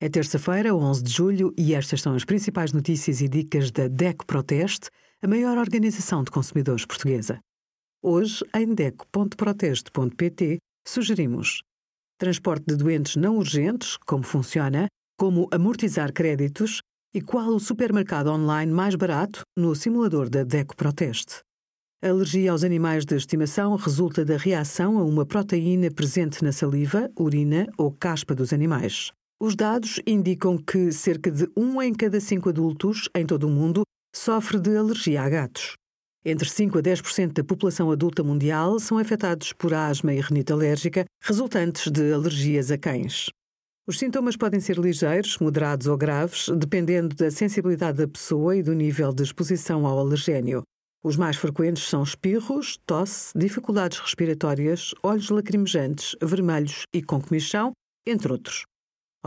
É terça-feira, 11 de julho, e estas são as principais notícias e dicas da DECO Proteste, a maior organização de consumidores portuguesa. Hoje, em DECO.proteste.pt, sugerimos transporte de doentes não urgentes, como funciona, como amortizar créditos e qual o supermercado online mais barato no simulador da DECO Proteste. A alergia aos animais de estimação resulta da reação a uma proteína presente na saliva, urina ou caspa dos animais. Os dados indicam que cerca de um em cada cinco adultos em todo o mundo sofre de alergia a gatos. Entre 5 a 10% da população adulta mundial são afetados por asma e renite alérgica resultantes de alergias a cães. Os sintomas podem ser ligeiros, moderados ou graves, dependendo da sensibilidade da pessoa e do nível de exposição ao alergénio. Os mais frequentes são espirros, tosse, dificuldades respiratórias, olhos lacrimejantes, vermelhos e com comichão, entre outros.